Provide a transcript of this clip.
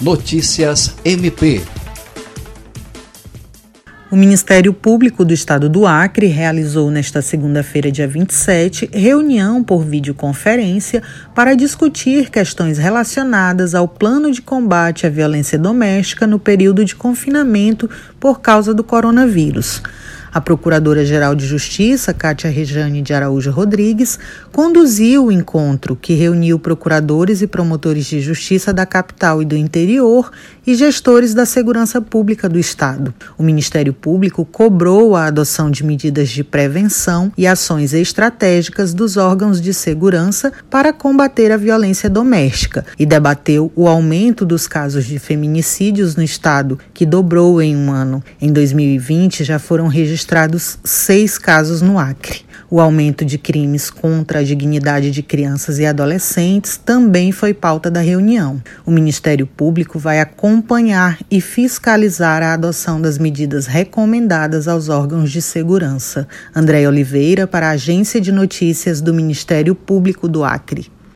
Notícias MP. O Ministério Público do Estado do Acre realizou nesta segunda-feira, dia 27, reunião por videoconferência para discutir questões relacionadas ao plano de combate à violência doméstica no período de confinamento por causa do coronavírus. A Procuradora-Geral de Justiça, Cátia Rejane de Araújo Rodrigues, conduziu o encontro que reuniu procuradores e promotores de justiça da capital e do interior e gestores da segurança pública do Estado. O Ministério Público cobrou a adoção de medidas de prevenção e ações estratégicas dos órgãos de segurança para combater a violência doméstica e debateu o aumento dos casos de feminicídios no Estado, que dobrou em um ano. Em 2020, já foram registrados seis casos no Acre. O aumento de crimes contra a dignidade de crianças e adolescentes também foi pauta da reunião. O Ministério Público vai acompanhar e fiscalizar a adoção das medidas recomendadas aos órgãos de segurança. André Oliveira, para a Agência de Notícias do Ministério Público do Acre.